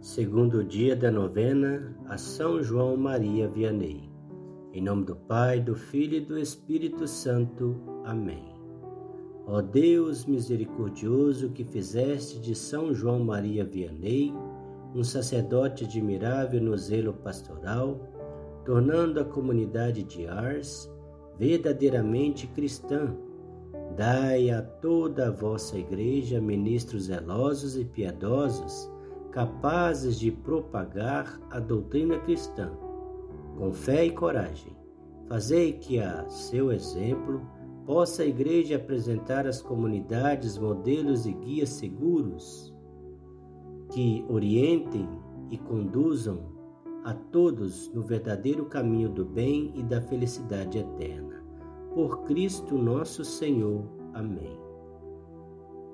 segundo dia da novena a São João Maria Vianney. Em nome do Pai, do Filho e do Espírito Santo. Amém. Ó Deus misericordioso, que fizeste de São João Maria Vianney um sacerdote admirável no zelo pastoral, tornando a comunidade de Ars verdadeiramente cristã, dai a toda a vossa igreja ministros zelosos e piedosos capazes de propagar a doutrina cristã, com fé e coragem. Fazei que, a seu exemplo, possa a Igreja apresentar às comunidades modelos e guias seguros que orientem e conduzam a todos no verdadeiro caminho do bem e da felicidade eterna. Por Cristo nosso Senhor. Amém.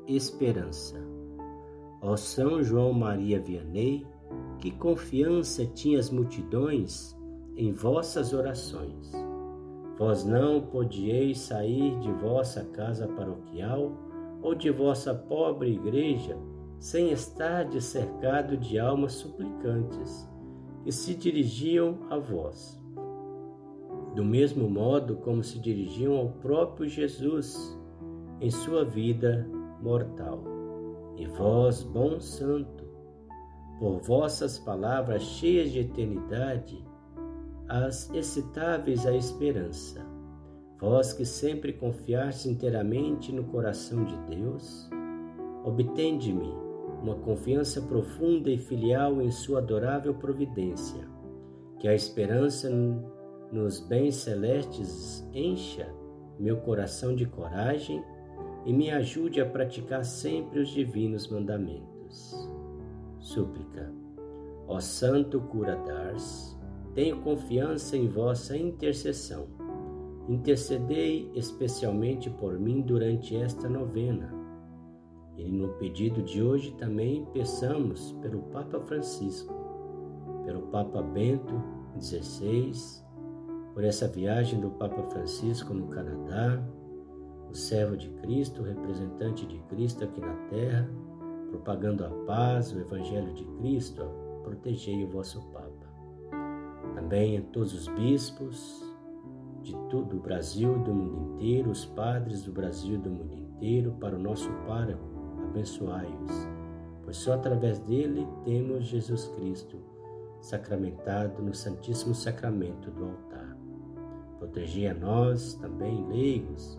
Esperança. Ó São João Maria Vianney, que confiança tinha as multidões em vossas orações. Vós não podieis sair de vossa casa paroquial ou de vossa pobre igreja sem estar cercado de almas suplicantes que se dirigiam a vós. Do mesmo modo como se dirigiam ao próprio Jesus em sua vida mortal. E vós, bom santo, por vossas palavras cheias de eternidade, as excitáveis à esperança, vós que sempre confiastes inteiramente no coração de Deus, obtende-me uma confiança profunda e filial em Sua adorável providência, que a esperança nos bens celestes encha meu coração de coragem e me ajude a praticar sempre os divinos mandamentos. Súplica. Ó Santo Cura d'Ars, tenho confiança em vossa intercessão. Intercedei especialmente por mim durante esta novena. E no pedido de hoje também peçamos pelo Papa Francisco, pelo Papa Bento XVI, por essa viagem do Papa Francisco no Canadá, o servo de Cristo, o representante de Cristo aqui na terra, propagando a paz, o Evangelho de Cristo, protegei o vosso Papa. Também a todos os bispos de todo o Brasil do mundo inteiro, os padres do Brasil do mundo inteiro, para o nosso pároco, abençoai-os, pois só através dele temos Jesus Cristo sacramentado no Santíssimo Sacramento do altar. Protegei a nós, também leigos,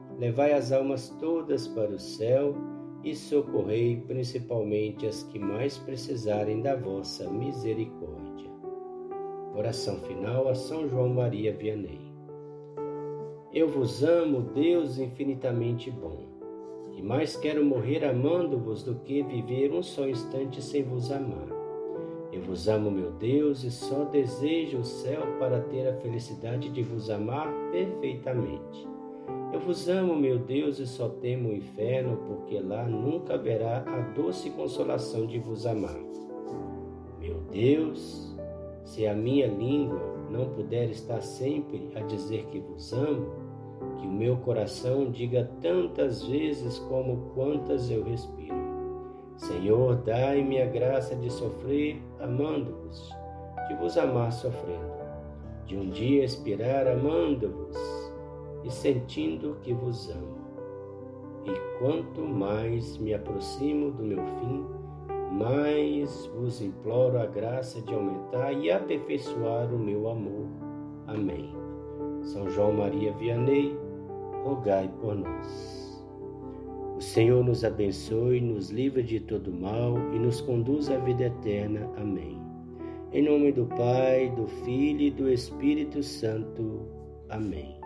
levai as almas todas para o céu e socorrei principalmente as que mais precisarem da vossa misericórdia. Oração final a São João Maria Vianney. Eu vos amo, Deus infinitamente bom, e mais quero morrer amando-vos do que viver um só instante sem vos amar. Eu vos amo, meu Deus, e só desejo o céu para ter a felicidade de vos amar perfeitamente. Eu vos amo, meu Deus, e só temo o inferno, porque lá nunca haverá a doce consolação de vos amar. Meu Deus, se a minha língua não puder estar sempre a dizer que vos amo, que o meu coração diga tantas vezes como quantas eu respiro. Senhor, dai-me a graça de sofrer amando-vos, de vos amar sofrendo, de um dia expirar amando-vos e sentindo que vos amo. E quanto mais me aproximo do meu fim, mas vos imploro a graça de aumentar e aperfeiçoar o meu amor. Amém. São João Maria Vianney, rogai por nós. O Senhor nos abençoe, nos livre de todo mal e nos conduz à vida eterna. Amém. Em nome do Pai, do Filho e do Espírito Santo. Amém.